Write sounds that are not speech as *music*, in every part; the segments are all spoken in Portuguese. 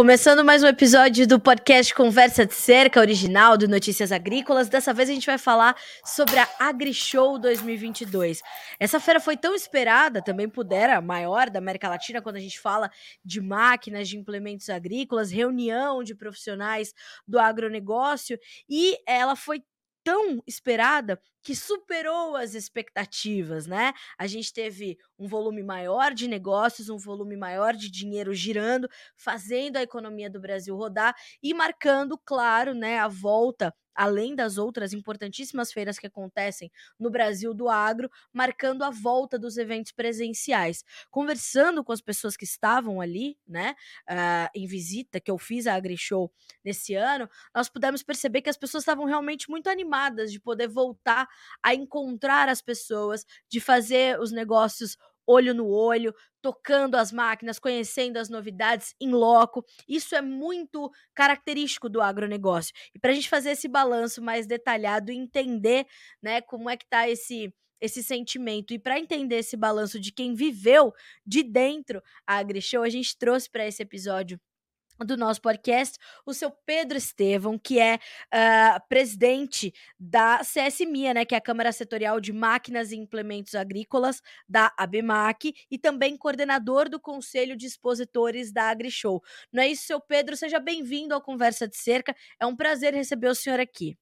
Começando mais um episódio do podcast Conversa de Cerca, original do Notícias Agrícolas. Dessa vez a gente vai falar sobre a AgriShow 2022. Essa feira foi tão esperada, também pudera, maior da América Latina, quando a gente fala de máquinas, de implementos agrícolas, reunião de profissionais do agronegócio, e ela foi tão esperada que superou as expectativas, né? A gente teve um volume maior de negócios, um volume maior de dinheiro girando, fazendo a economia do Brasil rodar e marcando, claro, né, a volta além das outras importantíssimas feiras que acontecem no Brasil do agro, marcando a volta dos eventos presenciais. Conversando com as pessoas que estavam ali, né, uh, em visita, que eu fiz a AgriShow nesse ano, nós pudemos perceber que as pessoas estavam realmente muito animadas de poder voltar a encontrar as pessoas, de fazer os negócios olho no olho, tocando as máquinas, conhecendo as novidades em loco. Isso é muito característico do agronegócio. E para a gente fazer esse balanço mais detalhado e entender né, como é que está esse esse sentimento. E para entender esse balanço de quem viveu de dentro a AgriShow, a gente trouxe para esse episódio do nosso podcast, o seu Pedro Estevão, que é uh, presidente da CSMIA, né, que é a Câmara Setorial de Máquinas e Implementos Agrícolas da ABMAC, e também coordenador do Conselho de Expositores da AgriShow. Não é isso, seu Pedro? Seja bem-vindo ao Conversa de Cerca. É um prazer receber o senhor aqui.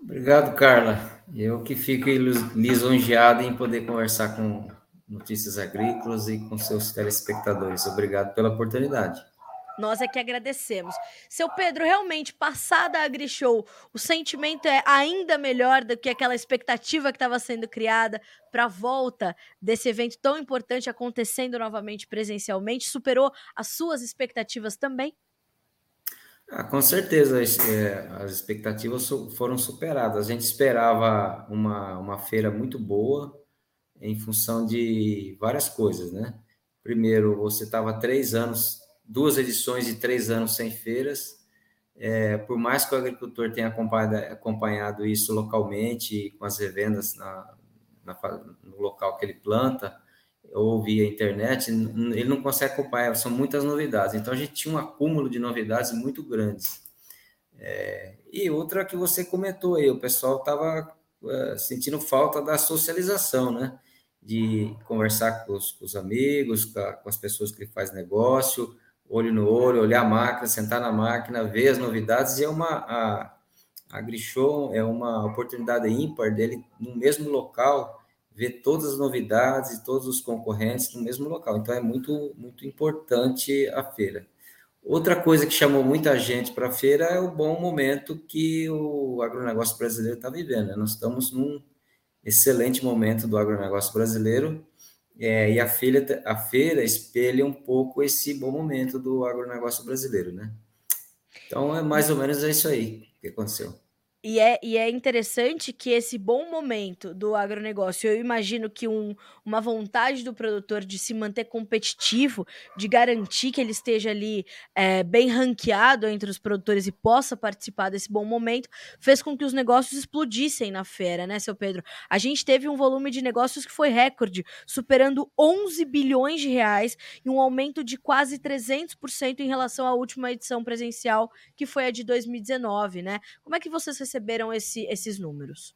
Obrigado, Carla. Eu que fico lisonjeado em poder conversar com Notícias Agrícolas e com seus telespectadores. Obrigado pela oportunidade. Nós é que agradecemos. Seu Pedro, realmente, passada a AgriShow, o sentimento é ainda melhor do que aquela expectativa que estava sendo criada para a volta desse evento tão importante acontecendo novamente presencialmente? Superou as suas expectativas também? Ah, com certeza, é, as expectativas foram superadas. A gente esperava uma, uma feira muito boa em função de várias coisas, né? Primeiro, você estava três anos duas edições de três anos sem feiras. É, por mais que o agricultor tenha acompanhado, acompanhado isso localmente, com as revendas na, na, no local que ele planta, ou via internet, ele não consegue acompanhar, são muitas novidades. Então, a gente tinha um acúmulo de novidades muito grandes. É, e outra que você comentou aí, o pessoal estava é, sentindo falta da socialização, né? De conversar com os, com os amigos, com, a, com, as pessoas que ele faz negócio, olho no olho, olhar a máquina, sentar na máquina, ver as novidades, e é uma a, a é uma oportunidade ímpar dele no mesmo local ver todas as novidades e todos os concorrentes no mesmo local. Então é muito muito importante a feira. Outra coisa que chamou muita gente para a feira é o bom momento que o agronegócio brasileiro está vivendo. Né? Nós estamos num excelente momento do agronegócio brasileiro é, e a a feira espelha um pouco esse bom momento do agronegócio brasileiro, né? Então, é mais ou menos isso aí que aconteceu. E é, e é interessante que esse bom momento do agronegócio, eu imagino que um, uma vontade do produtor de se manter competitivo, de garantir que ele esteja ali é, bem ranqueado entre os produtores e possa participar desse bom momento, fez com que os negócios explodissem na feira, né, seu Pedro? A gente teve um volume de negócios que foi recorde, superando 11 bilhões de reais e um aumento de quase 300% em relação à última edição presencial, que foi a de 2019, né? Como é que vocês receberam esse, esses números?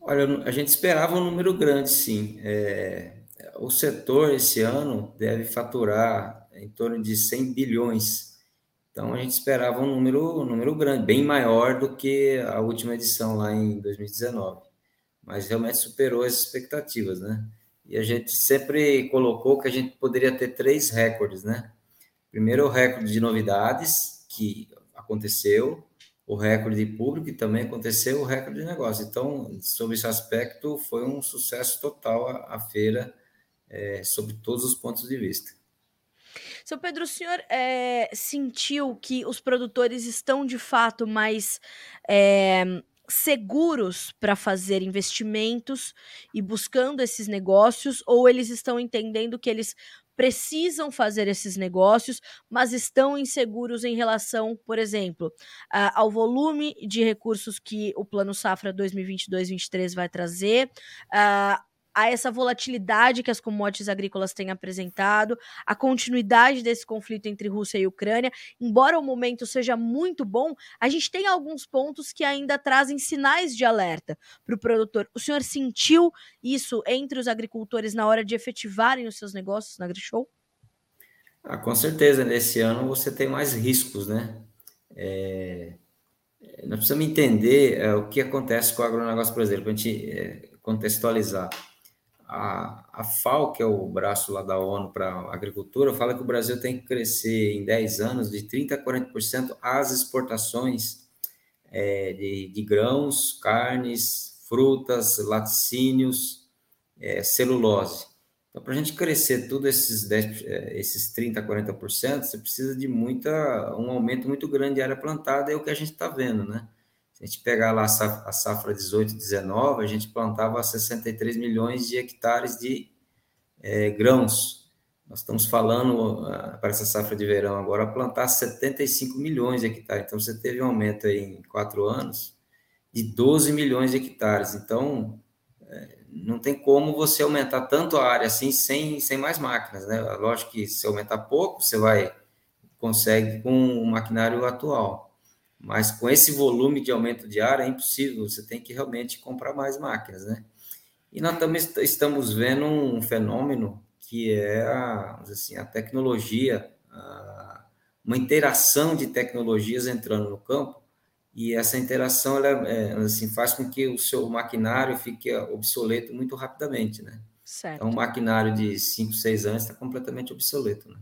Olha, a gente esperava um número grande, sim. É, o setor esse ano deve faturar em torno de 100 bilhões. Então a gente esperava um número, um número grande, bem maior do que a última edição lá em 2019. Mas realmente superou as expectativas, né? E a gente sempre colocou que a gente poderia ter três recordes, né? Primeiro, o recorde de novidades, que aconteceu o recorde de público e também aconteceu o recorde de negócio. Então, sobre esse aspecto, foi um sucesso total a, a feira, é, sobre todos os pontos de vista. Seu Pedro, o senhor é, sentiu que os produtores estão de fato mais é, seguros para fazer investimentos e buscando esses negócios, ou eles estão entendendo que eles precisam fazer esses negócios, mas estão inseguros em relação, por exemplo, ao volume de recursos que o Plano Safra 2022-2023 vai trazer, a essa volatilidade que as commodities agrícolas têm apresentado, a continuidade desse conflito entre Rússia e Ucrânia. Embora o momento seja muito bom, a gente tem alguns pontos que ainda trazem sinais de alerta para o produtor. O senhor sentiu isso entre os agricultores na hora de efetivarem os seus negócios na AgriShow? Ah, com certeza, nesse ano você tem mais riscos, né? É, nós precisamos entender é, o que acontece com o agronegócio brasileiro, para a gente é, contextualizar. A, a FAO, que é o braço lá da ONU para agricultura, fala que o Brasil tem que crescer em 10 anos de 30% a 40% as exportações é, de, de, grãos, carnes, frutas, laticínios, é, celulose. Então, para a gente crescer tudo esses, 10, é, esses 30%, a 40%, você precisa de muita, um aumento muito grande de área plantada, é o que a gente está vendo, né? A gente pegar lá a safra 18, 19, a gente plantava 63 milhões de hectares de é, grãos. Nós estamos falando, ah, para essa safra de verão agora, plantar 75 milhões de hectares. Então, você teve um aumento em quatro anos de 12 milhões de hectares. Então, é, não tem como você aumentar tanto a área assim sem, sem mais máquinas, né? Lógico que se aumentar pouco, você vai consegue com o maquinário atual. Mas com esse volume de aumento de área é impossível, você tem que realmente comprar mais máquinas, né? E nós também estamos vendo um fenômeno que é a, assim, a tecnologia, a, uma interação de tecnologias entrando no campo, e essa interação ela, é, assim, faz com que o seu maquinário fique obsoleto muito rapidamente, né? Certo. Então, um maquinário de 5, 6 anos está completamente obsoleto, né?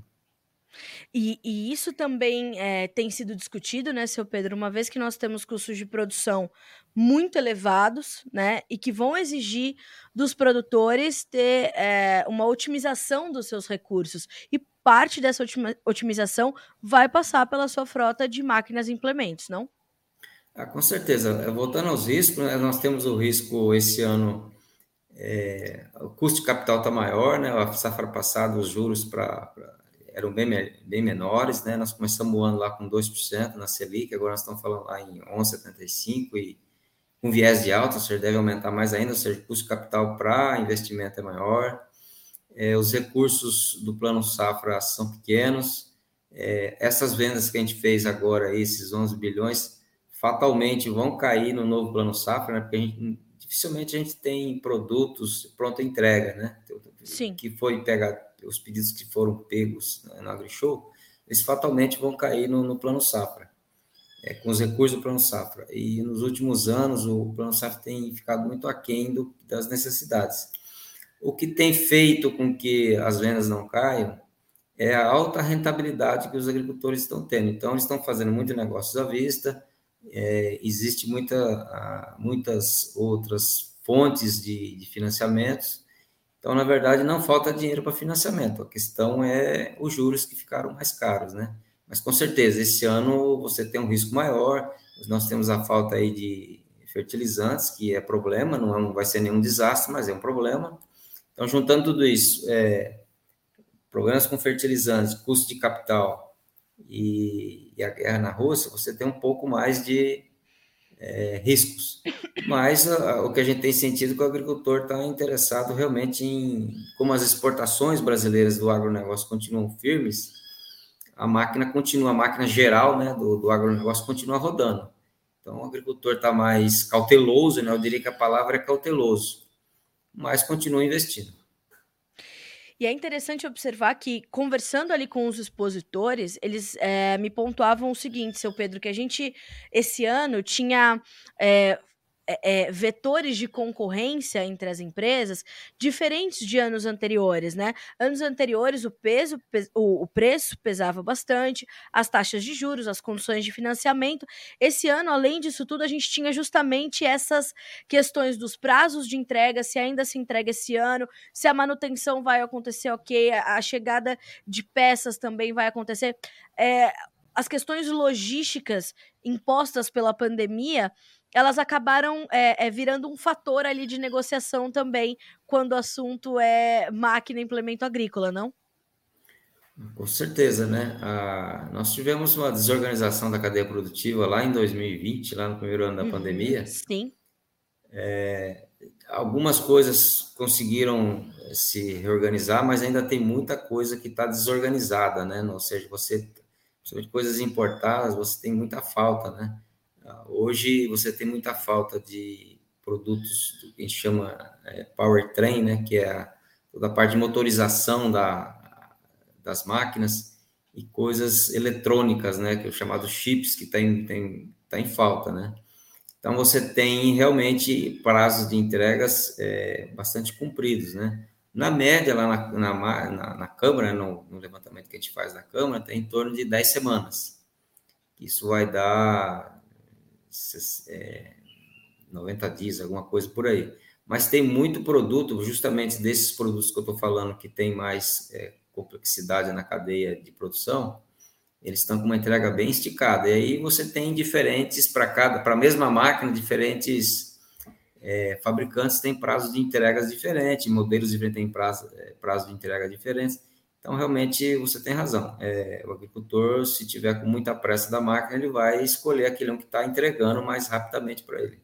E, e isso também é, tem sido discutido, né, seu Pedro, uma vez que nós temos custos de produção muito elevados, né, e que vão exigir dos produtores ter é, uma otimização dos seus recursos. E parte dessa otimização vai passar pela sua frota de máquinas e implementos, não? Ah, com certeza. Voltando aos riscos, né, nós temos o risco esse ano, é, o custo de capital está maior, né? A safra passada, os juros pra, eram bem, bem menores, né? Nós começamos o ano lá com 2% na Selic, agora nós estamos falando lá em 11,75% e com viés de alta, ou seja, deve aumentar mais ainda, ou seja, o custo capital para investimento é maior. É, os recursos do plano safra são pequenos. É, essas vendas que a gente fez agora, esses 11 bilhões, fatalmente vão cair no novo plano safra, né? Porque a gente, dificilmente a gente tem produtos pronta entrega, né? Sim. Que foi pegar os pedidos que foram pegos né, no AgriShow, eles fatalmente vão cair no, no plano safra, é, com os recursos do plano safra. E nos últimos anos o plano safra tem ficado muito aquém do, das necessidades. O que tem feito com que as vendas não caiam é a alta rentabilidade que os agricultores estão tendo. Então, eles estão fazendo muitos negócios à vista, é, existe muita, muitas outras fontes de, de financiamentos. Então, na verdade, não falta dinheiro para financiamento. A questão é os juros que ficaram mais caros, né? Mas com certeza, esse ano você tem um risco maior. Nós temos a falta aí de fertilizantes, que é problema, não, é, não vai ser nenhum desastre, mas é um problema. Então, juntando tudo isso, é, problemas com fertilizantes, custo de capital, e, e a guerra na Rússia, você tem um pouco mais de é, riscos. Mas a, o que a gente tem sentido é que o agricultor está interessado realmente em, como as exportações brasileiras do agronegócio continuam firmes, a máquina continua, a máquina geral né, do, do agronegócio continua rodando. Então, o agricultor está mais cauteloso, né, eu diria que a palavra é cauteloso, mas continua investindo. E é interessante observar que, conversando ali com os expositores, eles é, me pontuavam o seguinte, seu Pedro, que a gente, esse ano, tinha é, é, vetores de concorrência entre as empresas diferentes de anos anteriores, né? Anos anteriores o peso, o, o, preço pesava bastante, as taxas de juros, as condições de financiamento. Esse ano, além disso tudo, a gente tinha justamente essas questões dos prazos de entrega, se ainda se entrega esse ano, se a manutenção vai acontecer ok, a, a chegada de peças também vai acontecer. É, as questões logísticas impostas pela pandemia elas acabaram é, é, virando um fator ali de negociação também quando o assunto é máquina e implemento agrícola, não? Com certeza, né? Ah, nós tivemos uma desorganização da cadeia produtiva lá em 2020, lá no primeiro ano da uhum, pandemia. Sim. É, algumas coisas conseguiram se reorganizar, mas ainda tem muita coisa que está desorganizada, né? Ou seja, você, sobre coisas importadas, você tem muita falta, né? Hoje você tem muita falta de produtos que a gente chama é, powertrain, né? Que é a, toda a parte de motorização da, das máquinas e coisas eletrônicas, né? Que é o chamado chips que tem, tem, tá em falta, né? Então, você tem realmente prazos de entregas é, bastante cumpridos, né? Na média, lá na, na, na, na Câmara, no, no, levantamento que a gente faz na Câmara, tem em torno de 10 semanas. Isso vai dar é, 90 dias, alguma coisa por aí. Mas tem muito produto, justamente desses produtos que eu estou falando, que tem mais é, complexidade na cadeia de produção, eles estão com uma entrega bem esticada. E aí você tem diferentes para cada, para a mesma máquina, diferentes é, fabricantes têm prazos de entregas diferentes, modelos diferentes têm prazo, é, prazo de entrega diferentes. Então, realmente, você tem razão. É, o agricultor, se tiver com muita pressa da máquina, ele vai escolher aquele que está entregando mais rapidamente para ele.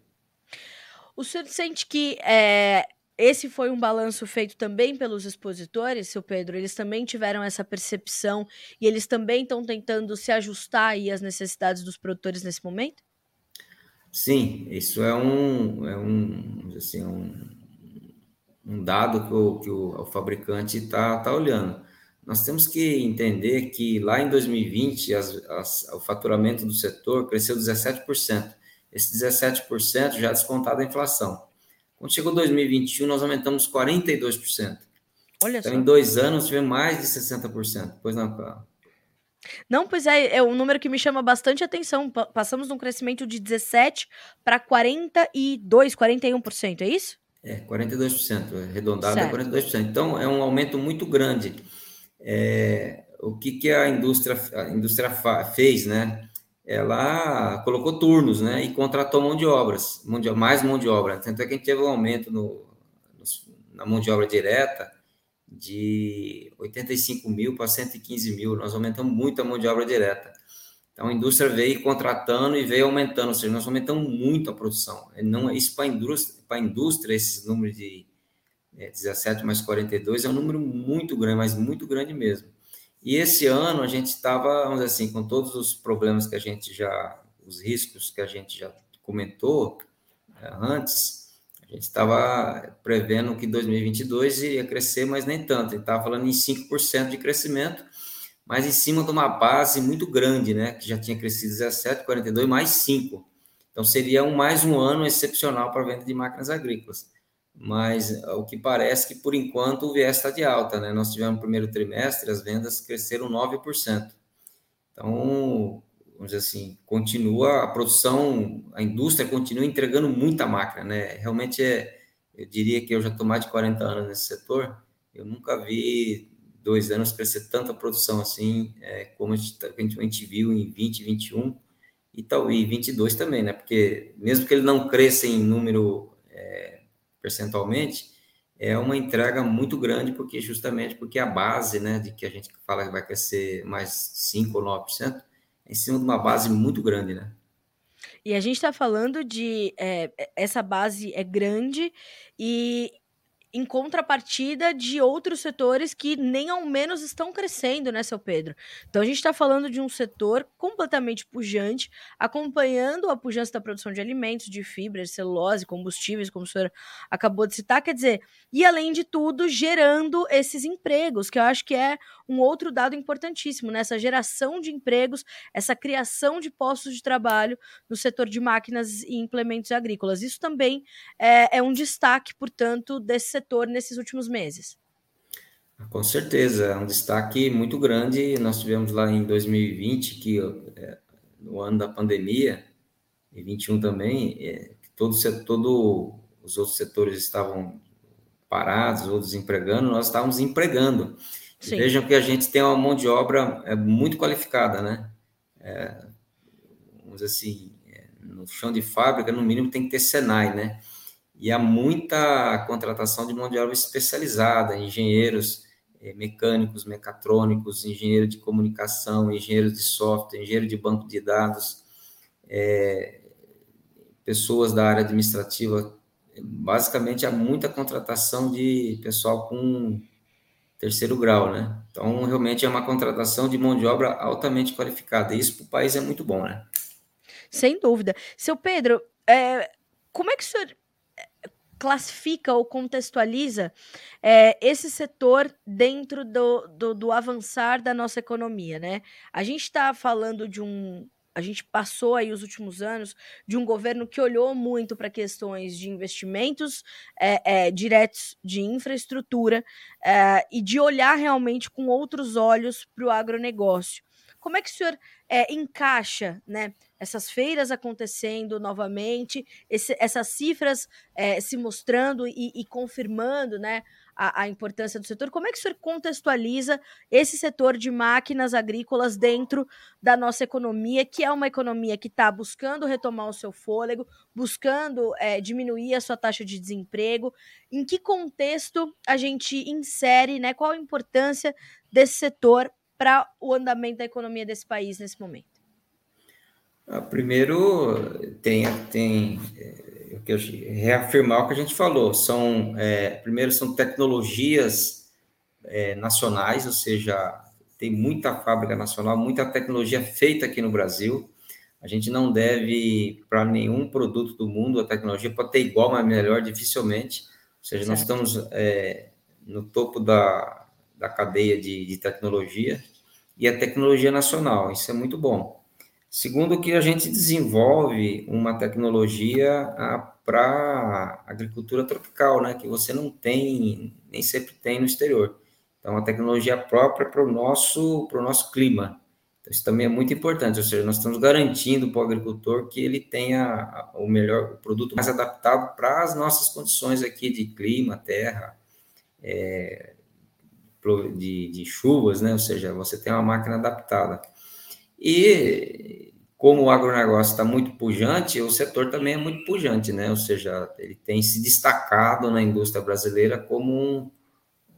O senhor sente que é, esse foi um balanço feito também pelos expositores, seu Pedro. Eles também tiveram essa percepção e eles também estão tentando se ajustar aí às necessidades dos produtores nesse momento? Sim, isso é um, é um, assim, um, um dado que o, que o, o fabricante está tá olhando. Nós temos que entender que lá em 2020 as, as, o faturamento do setor cresceu 17%. Esse 17% já descontado a inflação. Quando chegou 2021, nós aumentamos 42%. Olha então, só. em dois anos, tivemos mais de 60%. Pois não, claro. Não, pois é, é um número que me chama bastante atenção. Passamos de um crescimento de 17% para 42%, 41%, é isso? É, 42%, arredondado é 42%. Então, é um aumento muito grande. É, o que, que a indústria, a indústria fez, né? ela colocou turnos, né, e contratou mão de obras, mão de, mais mão de obra. Tanto é que a gente teve um aumento no, na mão de obra direta de 85 mil para 115 mil. Nós aumentamos muito a mão de obra direta. Então, a indústria veio contratando e veio aumentando, ou seja, nós aumentamos muito a produção. Não, isso para a indústria, indústria, esses números de é, 17 mais 42 é um número muito grande, mas muito grande mesmo. E esse ano a gente estava, vamos dizer assim, com todos os problemas que a gente já, os riscos que a gente já comentou é, antes, a gente estava prevendo que 2022 ia crescer, mas nem tanto. Estava falando em 5% de crescimento, mas em cima de uma base muito grande, né? Que já tinha crescido 17, 42, mais 5. Então seria um, mais um ano excepcional para a venda de máquinas agrícolas mas o que parece que por enquanto o viés está de alta, né? Nós tivemos no primeiro trimestre, as vendas cresceram 9%. Então, vamos dizer assim, continua a produção, a indústria continua entregando muita máquina, né? Realmente é, eu diria que eu já estou mais de 40 anos nesse setor, eu nunca vi dois anos crescer tanta produção assim, é, como a gente, a gente viu em 20, 21 e tal, e 22 também, né? Porque mesmo que ele não cresça em número percentualmente, é uma entrega muito grande, porque justamente porque a base, né, de que a gente fala que vai crescer mais 5 ou 9%, é em cima de uma base muito grande, né? E a gente está falando de é, essa base é grande e em contrapartida de outros setores que nem ao menos estão crescendo, né, seu Pedro? Então a gente está falando de um setor completamente pujante, acompanhando a pujança da produção de alimentos, de fibras, celulose, combustíveis, como o senhor acabou de citar, quer dizer, e além de tudo, gerando esses empregos, que eu acho que é um outro dado importantíssimo, nessa né? geração de empregos, essa criação de postos de trabalho no setor de máquinas e implementos agrícolas. Isso também é, é um destaque, portanto, desse setor nesses últimos meses. Com certeza, é um destaque muito grande. Nós tivemos lá em 2020, que é, no ano da pandemia, e 21 também, é, todo, todo os outros setores estavam parados ou desempregando, nós estávamos empregando. Vejam que a gente tem uma mão de obra é, muito qualificada, né? É, vamos dizer assim, é, no chão de fábrica, no mínimo, tem que ter Senai, né? E há muita contratação de mão de obra especializada, engenheiros é, mecânicos, mecatrônicos, engenheiro de comunicação, engenheiro de software, engenheiro de banco de dados, é, pessoas da área administrativa basicamente há muita contratação de pessoal com terceiro grau, né? Então, realmente é uma contratação de mão de obra altamente qualificada. E isso para o país é muito bom, né? Sem dúvida. Seu Pedro, é, como é que o senhor é, classifica ou contextualiza é, esse setor dentro do, do, do, avançar da nossa economia, né? A gente está falando de um, a gente passou aí os últimos anos de um governo que olhou muito para questões de investimentos é, é, diretos de infraestrutura é, e de olhar realmente com outros olhos para o agronegócio. Como é que o senhor encaixa né, essas feiras acontecendo novamente, esse, essas cifras se mostrando e, e confirmando né, a, a, importância do setor. Como é que o senhor contextualiza esse setor de máquinas agrícolas dentro da nossa economia, que é uma economia que está buscando retomar o seu fôlego, buscando é, diminuir a sua taxa de desemprego? Em que contexto a gente insere, né? Qual a importância desse setor para o andamento da economia desse país nesse momento? Ah, primeiro, tem, tem que eu, reafirmar o que a gente falou. São, é, primeiro, são tecnologias é, nacionais, ou seja, tem muita fábrica nacional, muita tecnologia feita aqui no Brasil. A gente não deve, para nenhum produto do mundo, a tecnologia pode ter igual, mas melhor, dificilmente. Ou seja, certo. nós estamos é, no topo da, da cadeia de, de tecnologia e a tecnologia nacional, isso é muito bom. Segundo, que a gente desenvolve uma tecnologia para agricultura tropical, né, que você não tem, nem sempre tem no exterior. Então, a tecnologia própria para o nosso, nosso clima. Então, isso também é muito importante, ou seja, nós estamos garantindo para o agricultor que ele tenha o melhor, o produto mais adaptado para as nossas condições aqui de clima, terra, é, de, de chuvas, né, ou seja, você tem uma máquina adaptada. E como o agronegócio está muito pujante, o setor também é muito pujante, né? Ou seja, ele tem se destacado na indústria brasileira como um,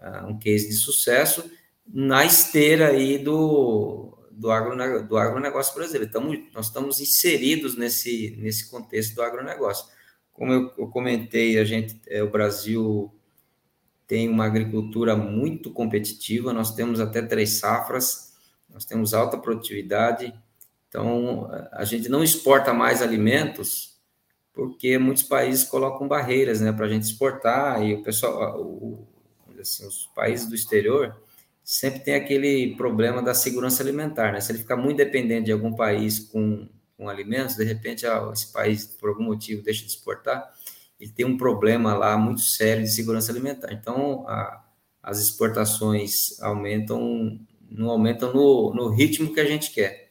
uh, um case de sucesso na esteira aí do, do, agronegócio, do agronegócio brasileiro. Estamos, nós estamos inseridos nesse, nesse contexto do agronegócio. Como eu, eu comentei, a gente, é, o Brasil tem uma agricultura muito competitiva, nós temos até três safras, nós temos alta produtividade, então a gente não exporta mais alimentos porque muitos países colocam barreiras né, para a gente exportar e o pessoal, o, assim, os países do exterior sempre tem aquele problema da segurança alimentar, né? Se ele ficar muito dependente de algum país com, com alimentos, de repente ah, esse país, por algum motivo, deixa de exportar, ele tem um problema lá muito sério de segurança alimentar. Então, a, as exportações aumentam não aumentam no, no ritmo que a gente quer.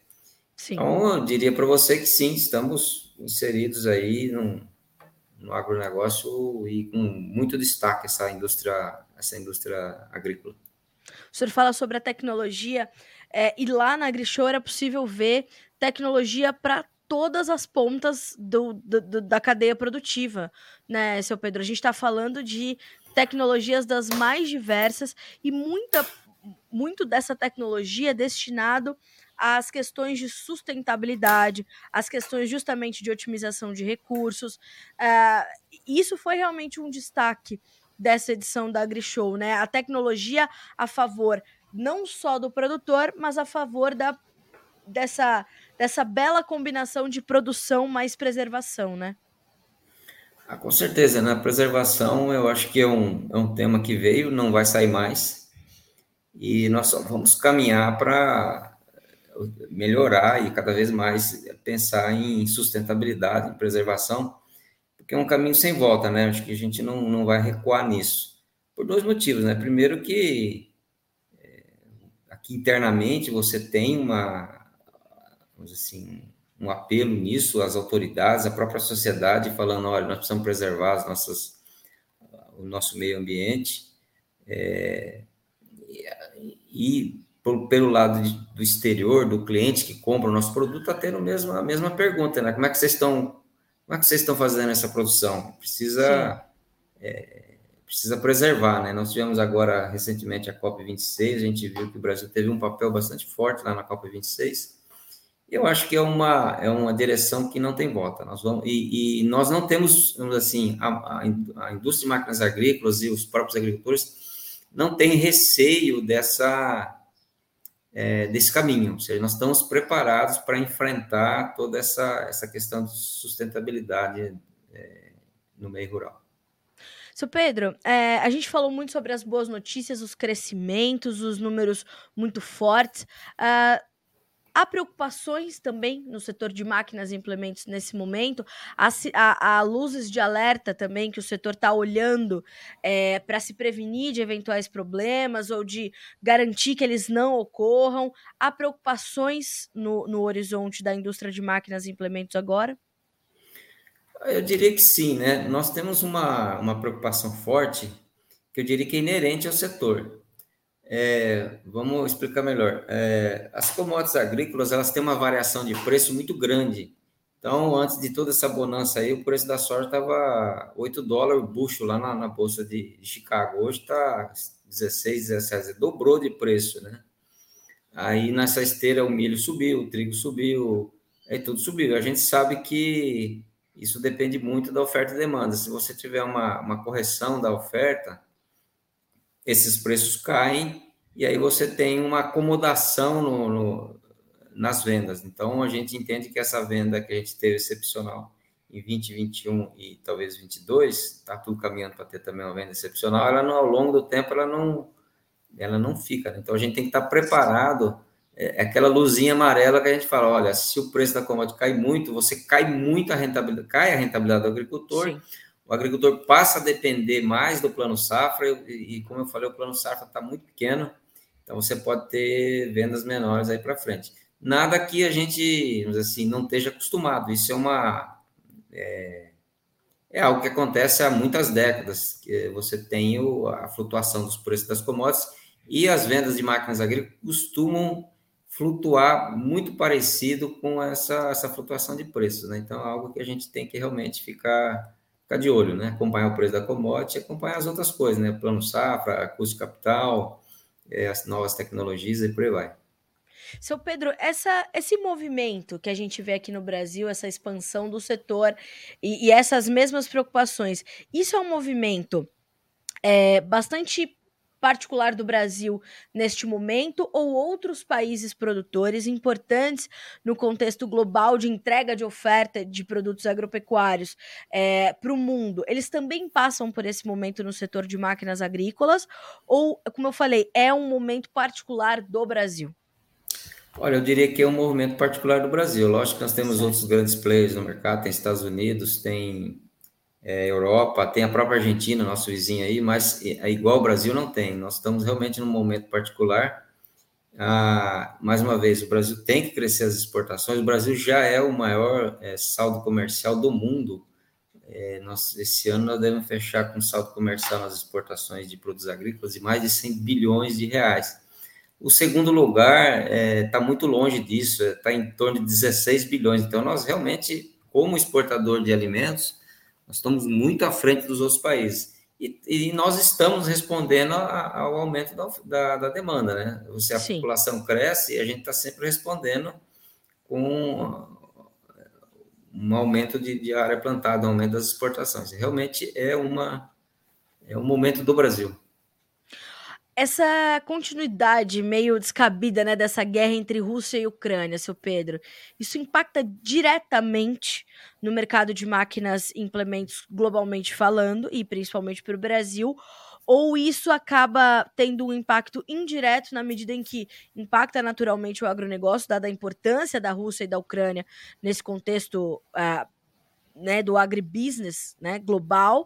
Sim. Então, eu diria para você que sim, estamos inseridos aí no, no agronegócio e com muito destaque essa indústria, essa indústria agrícola. O senhor fala sobre a tecnologia, é, e lá na AgriShow era possível ver tecnologia para todas as pontas do, do, da cadeia produtiva, né, seu Pedro? A gente está falando de tecnologias das mais diversas e muita muito dessa tecnologia é destinado às questões de sustentabilidade, às questões justamente de otimização de recursos. Uh, isso foi realmente um destaque dessa edição da AgriShow, né? A tecnologia a favor não só do produtor, mas a favor da, dessa, dessa bela combinação de produção mais preservação, né? Ah, com certeza, né? Preservação eu acho que é um, é um tema que veio, não vai sair mais e nós só vamos caminhar para melhorar e cada vez mais pensar em sustentabilidade, em preservação, porque é um caminho sem volta, né? Acho que a gente não, não vai recuar nisso. Por dois motivos, né? Primeiro que é, aqui internamente você tem uma, vamos assim, um apelo nisso, as autoridades, a própria sociedade falando, olha, nós precisamos preservar as nossas, o nosso meio ambiente. É, e pelo lado de, do exterior, do cliente que compra o nosso produto, está tendo mesmo, a mesma pergunta, né? Como é que vocês estão, como é que vocês estão fazendo essa produção? Precisa, é, precisa preservar, né? Nós tivemos agora, recentemente, a COP26, a gente viu que o Brasil teve um papel bastante forte lá na COP26, Eu acho que é uma, é uma direção que não tem volta. Nós vamos, e, e nós não temos, assim, a, a, indústria de máquinas agrícolas e os próprios agricultores não têm receio dessa, é, desse caminho. Ou seja, nós estamos preparados para enfrentar toda essa, essa questão de sustentabilidade é, no meio rural. Seu Pedro, é, a gente falou muito sobre as boas notícias, os crescimentos, os números muito fortes. Uh, Há preocupações também no setor de máquinas e implementos nesse momento. Há, há, há luzes de alerta também que o setor está olhando é, para se prevenir de eventuais problemas ou de garantir que eles não ocorram. Há preocupações no, no horizonte da indústria de máquinas e implementos agora? Eu diria que sim, né? Nós temos uma, uma preocupação forte que eu diria que é inerente ao setor. É, vamos explicar melhor. É, as commodities agrícolas elas têm uma variação de preço muito grande. Então, antes de toda essa bonança aí, o preço da soja estava 8 dólares o bucho lá na, na bolsa de, Chicago. Hoje está 16, 17, dobrou de preço, né? Aí nessa esteira o milho subiu, o trigo subiu, aí tudo subiu. A gente sabe que isso depende muito da oferta e demanda. Se você tiver uma, uma correção da oferta, esses preços caem e aí você tem uma acomodação no, no, nas vendas. Então, a gente entende que essa venda que a gente teve excepcional em 2021 e talvez 22, está tudo caminhando para ter também uma venda excepcional, ela não, ao longo do tempo ela não, ela não fica. Né? Então, a gente tem que estar preparado. É, é aquela luzinha amarela que a gente fala, olha, se o preço da commodity cai muito, você cai muito a rentabilidade, cai a rentabilidade do agricultor, Sim o agricultor passa a depender mais do plano safra, e, e como eu falei, o plano safra está muito pequeno, então você pode ter vendas menores aí para frente. Nada que a gente, assim, não esteja acostumado, isso é uma. É, é algo que acontece há muitas décadas, que você tem o, a flutuação dos preços das commodities e as vendas de máquinas agrícolas costumam flutuar muito parecido com essa, essa flutuação de preços, né? Então, é algo que a gente tem que realmente ficar ficar de olho, né? Acompanhar o preço da commodity acompanhar as outras coisas, né? Plano safra, custo capital, é, as novas tecnologias e por aí vai. Seu Pedro, essa, esse movimento que a gente vê aqui no Brasil, essa expansão do setor e, e essas mesmas preocupações, isso é um movimento é, bastante particular do Brasil neste momento ou outros países produtores importantes no contexto global de entrega de oferta de produtos agropecuários é, para o mundo, eles também passam por esse momento no setor de máquinas agrícolas ou, como eu falei, é um momento particular do Brasil? Olha, eu diria que é um movimento particular do Brasil. Lógico que nós temos outros grandes players no mercado, tem Estados Unidos, tem é, Europa, tem a própria Argentina, nosso vizinho aí, mas é, igual o Brasil não tem. Nós estamos realmente num momento particular. Ah, mais uma vez, o Brasil tem que crescer as exportações. O Brasil já é o maior é, saldo comercial do mundo. É, nós, esse ano nós devemos fechar com saldo comercial nas exportações de produtos agrícolas de mais de 100 bilhões de reais. O segundo lugar está é, tá muito longe disso, está em torno de 16 bilhões. Então, nós realmente, como exportador de alimentos, nós estamos muito à frente dos outros países. E, e nós estamos respondendo a, ao aumento da, da, da, demanda, né? Se a Sim. população cresce, a gente está sempre respondendo com um aumento de, de, área plantada, um aumento das exportações. Realmente é uma é um momento do Brasil essa continuidade meio descabida, né, dessa guerra entre Rússia e Ucrânia, seu Pedro, isso impacta diretamente no mercado de máquinas e implementos globalmente falando, e principalmente para o Brasil, ou isso acaba tendo um impacto indireto na medida em que impacta naturalmente o agronegócio, dada a importância da Rússia e da Ucrânia nesse contexto uh, né, do agribusiness né, global,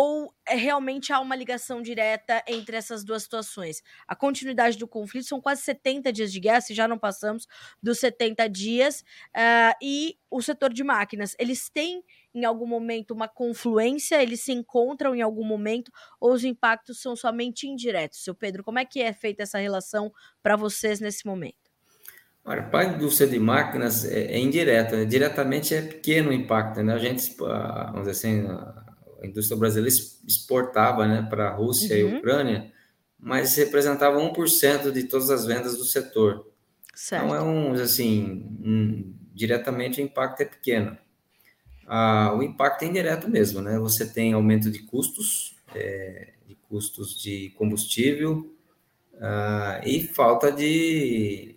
ou é, realmente há uma ligação direta entre essas duas situações? A continuidade do conflito são quase 70 dias de guerra, se já não passamos dos 70 dias, uh, e o setor de máquinas, eles têm em algum momento uma confluência, eles se encontram em algum momento, ou os impactos são somente indiretos? Seu Pedro, como é que é feita essa relação para vocês nesse momento? Olha, para a indústria de máquinas é, é indireta, né? diretamente é pequeno o impacto, né? A gente, ah, vamos dizer assim, a indústria brasileira exportava né, para a Rússia uhum. e Ucrânia, mas representava 1% de todas as vendas do setor. Certo. Então, é um, assim, um, diretamente o impacto é pequeno. Ah, o impacto é indireto mesmo, né? Você tem aumento de custos, é, de custos de combustível ah, e falta de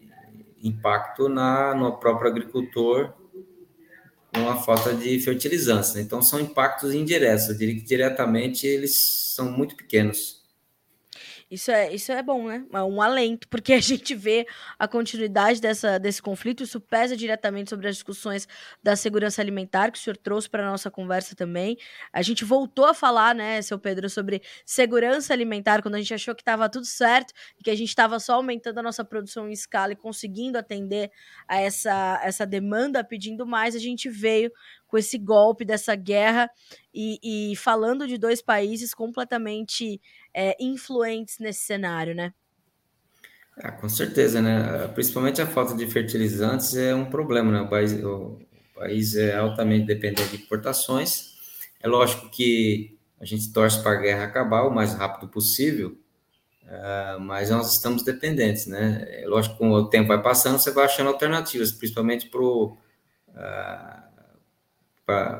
impacto na, no próprio agricultor com a falta de fertilizantes. Né? Então, são impactos indiretos. Eu diria que diretamente eles são muito pequenos. Isso é, isso é bom, né? É um alento, porque *laughs* a gente vê a continuidade dessa, desse conflito, isso pesa diretamente sobre as discussões da segurança alimentar que o senhor trouxe para a nossa conversa também. A gente voltou a falar, né, seu Pedro, sobre segurança alimentar, quando a gente achou que estava tudo certo que a gente estava só aumentando a nossa produção em escala e conseguindo atender a essa, essa demanda pedindo mais, a gente veio com esse golpe dessa guerra e, e falando de dois países completamente é, influentes nesse cenário, né? Ah, com certeza, né? Principalmente a falta de fertilizantes é um problema, né? O país, o país é altamente dependente de importações. É lógico que a gente torce para a guerra acabar o mais rápido possível, uh, mas nós estamos dependentes, né? É lógico com o tempo vai passando, você vai achando alternativas, principalmente para uh,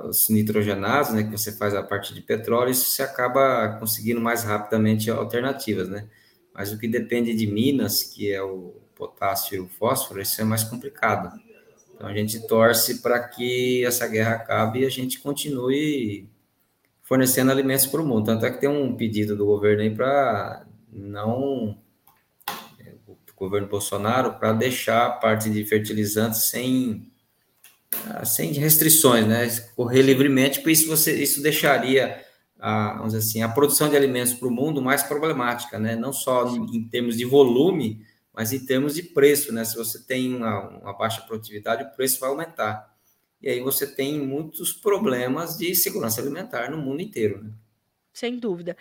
os nitrogenados, né, que você faz a parte de petróleo, isso você acaba conseguindo mais rapidamente alternativas, né? Mas o que depende de minas, que é o potássio e o fósforo, isso é mais complicado. Então a gente torce para que essa guerra acabe e a gente continue fornecendo alimentos para o mundo. Tanto é que tem um pedido do governo aí para não o governo Bolsonaro para deixar a parte de fertilizantes sem sem restrições, né? Correr livremente, porque isso você isso deixaria a, vamos dizer assim, a produção de alimentos para o mundo mais problemática, né? Não só em termos de volume, mas em termos de preço, né? Se você tem uma, uma baixa produtividade, o preço vai aumentar. E aí você tem muitos problemas de segurança alimentar no mundo inteiro, né? Sem dúvida.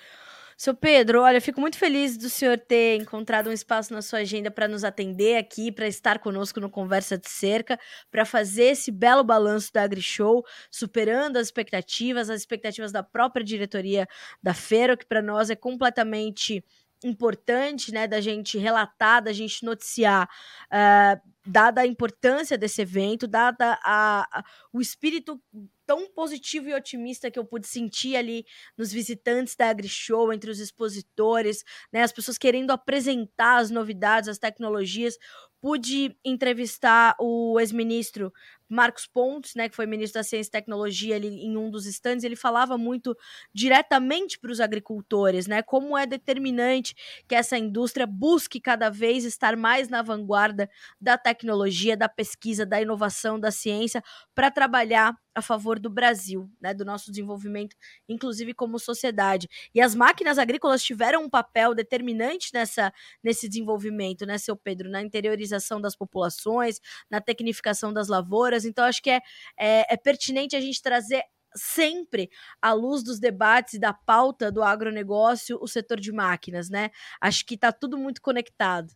Seu Pedro, olha, fico muito feliz do senhor ter encontrado um espaço na sua agenda para nos atender aqui, para estar conosco no Conversa de Cerca, para fazer esse belo balanço da AgriShow, superando as expectativas, as expectativas da própria diretoria da feira, que para nós é completamente importante, né, da gente relatar, da gente noticiar, uh, dada a importância desse evento, dada a, a, o espírito tão positivo e otimista que eu pude sentir ali nos visitantes da AgriShow, entre os expositores, né, as pessoas querendo apresentar as novidades, as tecnologias. Pude entrevistar o ex-ministro Marcos Pontes, né, que foi ministro da Ciência e Tecnologia ali em um dos stands, ele falava muito diretamente para os agricultores, né, como é determinante que essa indústria busque cada vez estar mais na vanguarda da tecnologia, da pesquisa, da inovação, da ciência, para trabalhar a favor do Brasil, né, do nosso desenvolvimento, inclusive como sociedade. E as máquinas agrícolas tiveram um papel determinante nessa, nesse desenvolvimento, né, seu Pedro, na interiorização das populações, na tecnificação das lavouras. Então, acho que é, é, é pertinente a gente trazer sempre à luz dos debates e da pauta do agronegócio o setor de máquinas, né? Acho que está tudo muito conectado.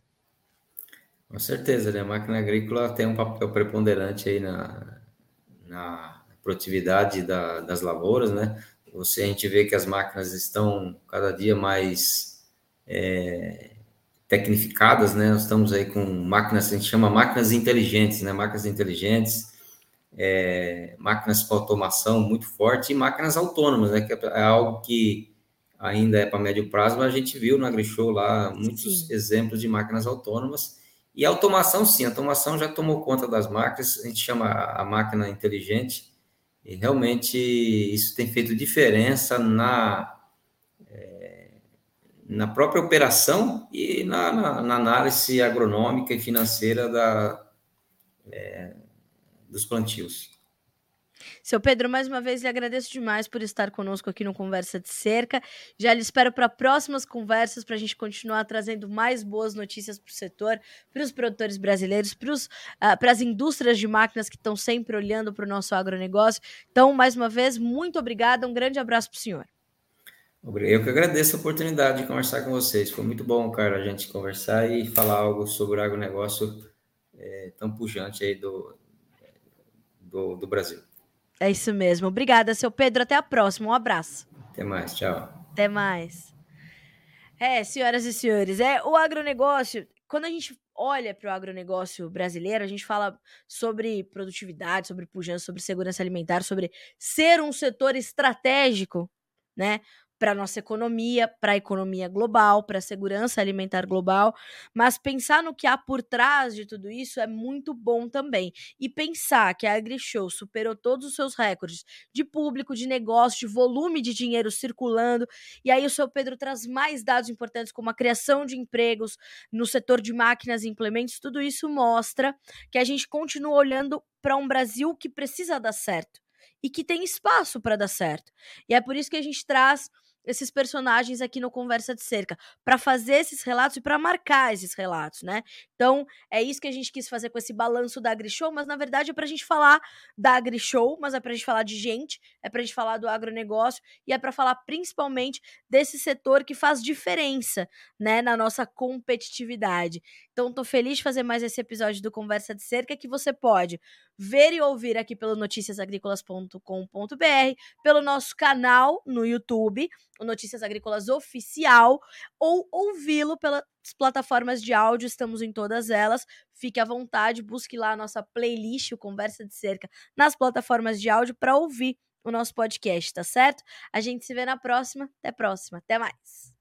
Com certeza, né? A máquina agrícola tem um papel preponderante aí na, na produtividade da, das lavouras, né? Você, a gente vê que as máquinas estão cada dia mais é, tecnificadas, né? Nós estamos aí com máquinas, a gente chama máquinas inteligentes, né? Máquinas inteligentes, é, máquinas com automação muito forte e máquinas autônomas, né? Que é algo que ainda é para médio prazo, mas a gente viu no AgriShow lá muitos Sim. exemplos de máquinas autônomas. E automação, sim, a automação já tomou conta das máquinas, a gente chama a máquina inteligente, e realmente isso tem feito diferença na, é, na própria operação e na, na, na, análise agronômica e financeira da, é, dos plantios. Seu Pedro, mais uma vez lhe agradeço demais por estar conosco aqui no Conversa de Cerca. Já lhe espero para próximas conversas para a gente continuar trazendo mais boas notícias para o setor, para os produtores brasileiros, para uh, as indústrias de máquinas que estão sempre olhando para o nosso agronegócio. Então, mais uma vez, muito obrigada, um grande abraço para o senhor. Eu que agradeço a oportunidade de conversar com vocês. Foi muito bom, cara, a gente conversar e falar algo sobre o agronegócio é, tão pujante aí do, do, do Brasil. É isso mesmo. Obrigada, seu Pedro. Até a próxima. Um abraço. Até mais. Tchau. Até mais. É, senhoras e senhores, é o agronegócio. Quando a gente olha para o agronegócio brasileiro, a gente fala sobre produtividade, sobre pujança, sobre segurança alimentar, sobre ser um setor estratégico, né? Para nossa economia, para a economia global, para a segurança alimentar global, mas pensar no que há por trás de tudo isso é muito bom também. E pensar que a AgriShow superou todos os seus recordes de público, de negócio, de volume de dinheiro circulando, e aí o seu Pedro traz mais dados importantes como a criação de empregos no setor de máquinas e implementos, tudo isso mostra que a gente continua olhando para um Brasil que precisa dar certo e que tem espaço para dar certo. E é por isso que a gente traz esses personagens aqui no Conversa de Cerca, para fazer esses relatos e para marcar esses relatos, né? Então, é isso que a gente quis fazer com esse balanço da AgriShow, mas na verdade é para a gente falar da AgriShow, mas é para a gente falar de gente, é para a gente falar do agronegócio e é para falar principalmente desse setor que faz diferença, né, na nossa competitividade. Então, tô feliz de fazer mais esse episódio do Conversa de Cerca que você pode ver e ouvir aqui pelo noticiasagricolas.com.br, pelo nosso canal no YouTube, o Notícias Agrícolas Oficial, ou ouvi-lo pelas plataformas de áudio, estamos em todas elas. Fique à vontade, busque lá a nossa playlist, o Conversa de Cerca, nas plataformas de áudio para ouvir o nosso podcast, tá certo? A gente se vê na próxima. Até a próxima. Até mais.